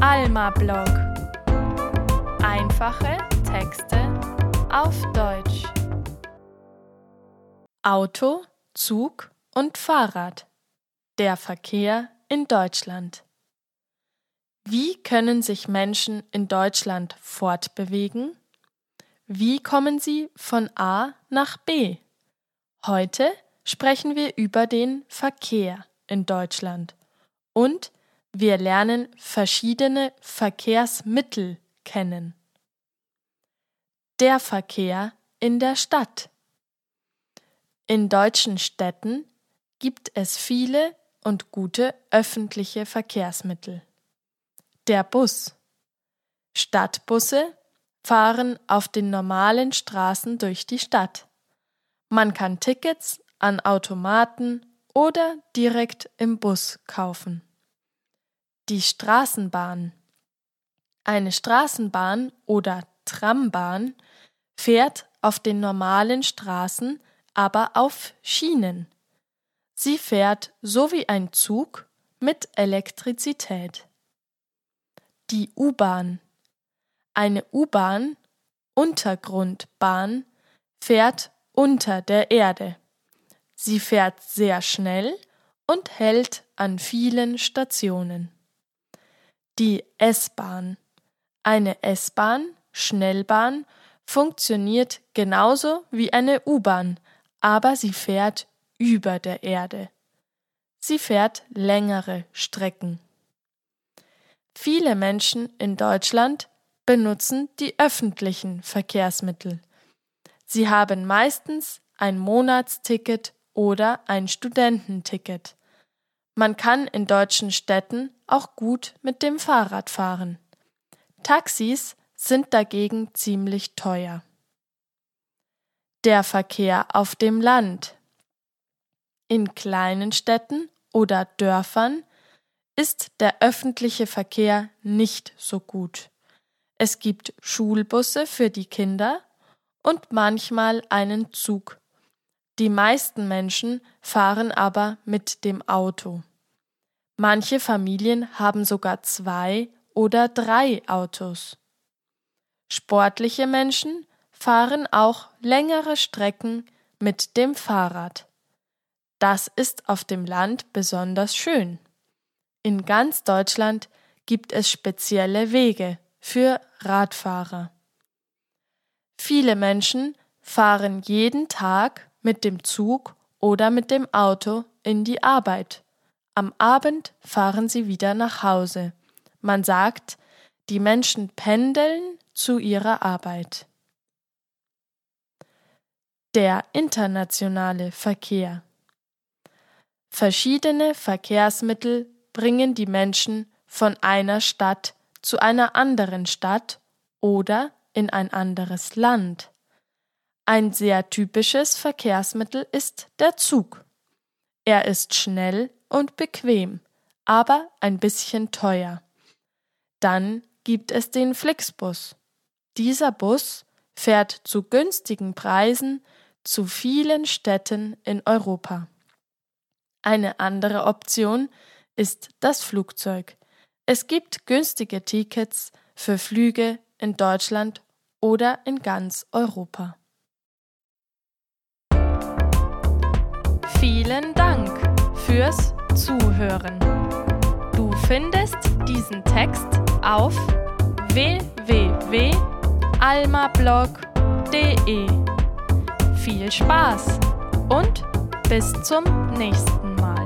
Alma Blog. Einfache Texte auf Deutsch. Auto, Zug und Fahrrad. Der Verkehr in Deutschland. Wie können sich Menschen in Deutschland fortbewegen? Wie kommen sie von A nach B? Heute sprechen wir über den Verkehr in Deutschland und wir lernen verschiedene Verkehrsmittel kennen. Der Verkehr in der Stadt. In deutschen Städten gibt es viele und gute öffentliche Verkehrsmittel. Der Bus. Stadtbusse fahren auf den normalen Straßen durch die Stadt. Man kann Tickets an Automaten oder direkt im Bus kaufen. Die Straßenbahn. Eine Straßenbahn oder Trambahn fährt auf den normalen Straßen, aber auf Schienen. Sie fährt so wie ein Zug mit Elektrizität. Die U-Bahn. Eine U-Bahn, Untergrundbahn, fährt unter der Erde. Sie fährt sehr schnell und hält an vielen Stationen. Die S-Bahn. Eine S-Bahn, Schnellbahn, funktioniert genauso wie eine U-Bahn, aber sie fährt über der Erde. Sie fährt längere Strecken. Viele Menschen in Deutschland benutzen die öffentlichen Verkehrsmittel. Sie haben meistens ein Monatsticket oder ein Studententicket. Man kann in deutschen Städten auch gut mit dem Fahrrad fahren. Taxis sind dagegen ziemlich teuer. Der Verkehr auf dem Land. In kleinen Städten oder Dörfern ist der öffentliche Verkehr nicht so gut. Es gibt Schulbusse für die Kinder und manchmal einen Zug. Die meisten Menschen fahren aber mit dem Auto. Manche Familien haben sogar zwei oder drei Autos. Sportliche Menschen fahren auch längere Strecken mit dem Fahrrad. Das ist auf dem Land besonders schön. In ganz Deutschland gibt es spezielle Wege für Radfahrer. Viele Menschen fahren jeden Tag mit dem Zug oder mit dem Auto in die Arbeit. Am Abend fahren sie wieder nach Hause. Man sagt, die Menschen pendeln zu ihrer Arbeit. Der internationale Verkehr Verschiedene Verkehrsmittel bringen die Menschen von einer Stadt zu einer anderen Stadt oder in ein anderes Land. Ein sehr typisches Verkehrsmittel ist der Zug. Er ist schnell und bequem, aber ein bisschen teuer. Dann gibt es den Flixbus. Dieser Bus fährt zu günstigen Preisen zu vielen Städten in Europa. Eine andere Option ist das Flugzeug. Es gibt günstige Tickets für Flüge in Deutschland oder in ganz Europa. Vielen Dank fürs Zuhören. Du findest diesen Text auf www.almablog.de. Viel Spaß und bis zum nächsten Mal.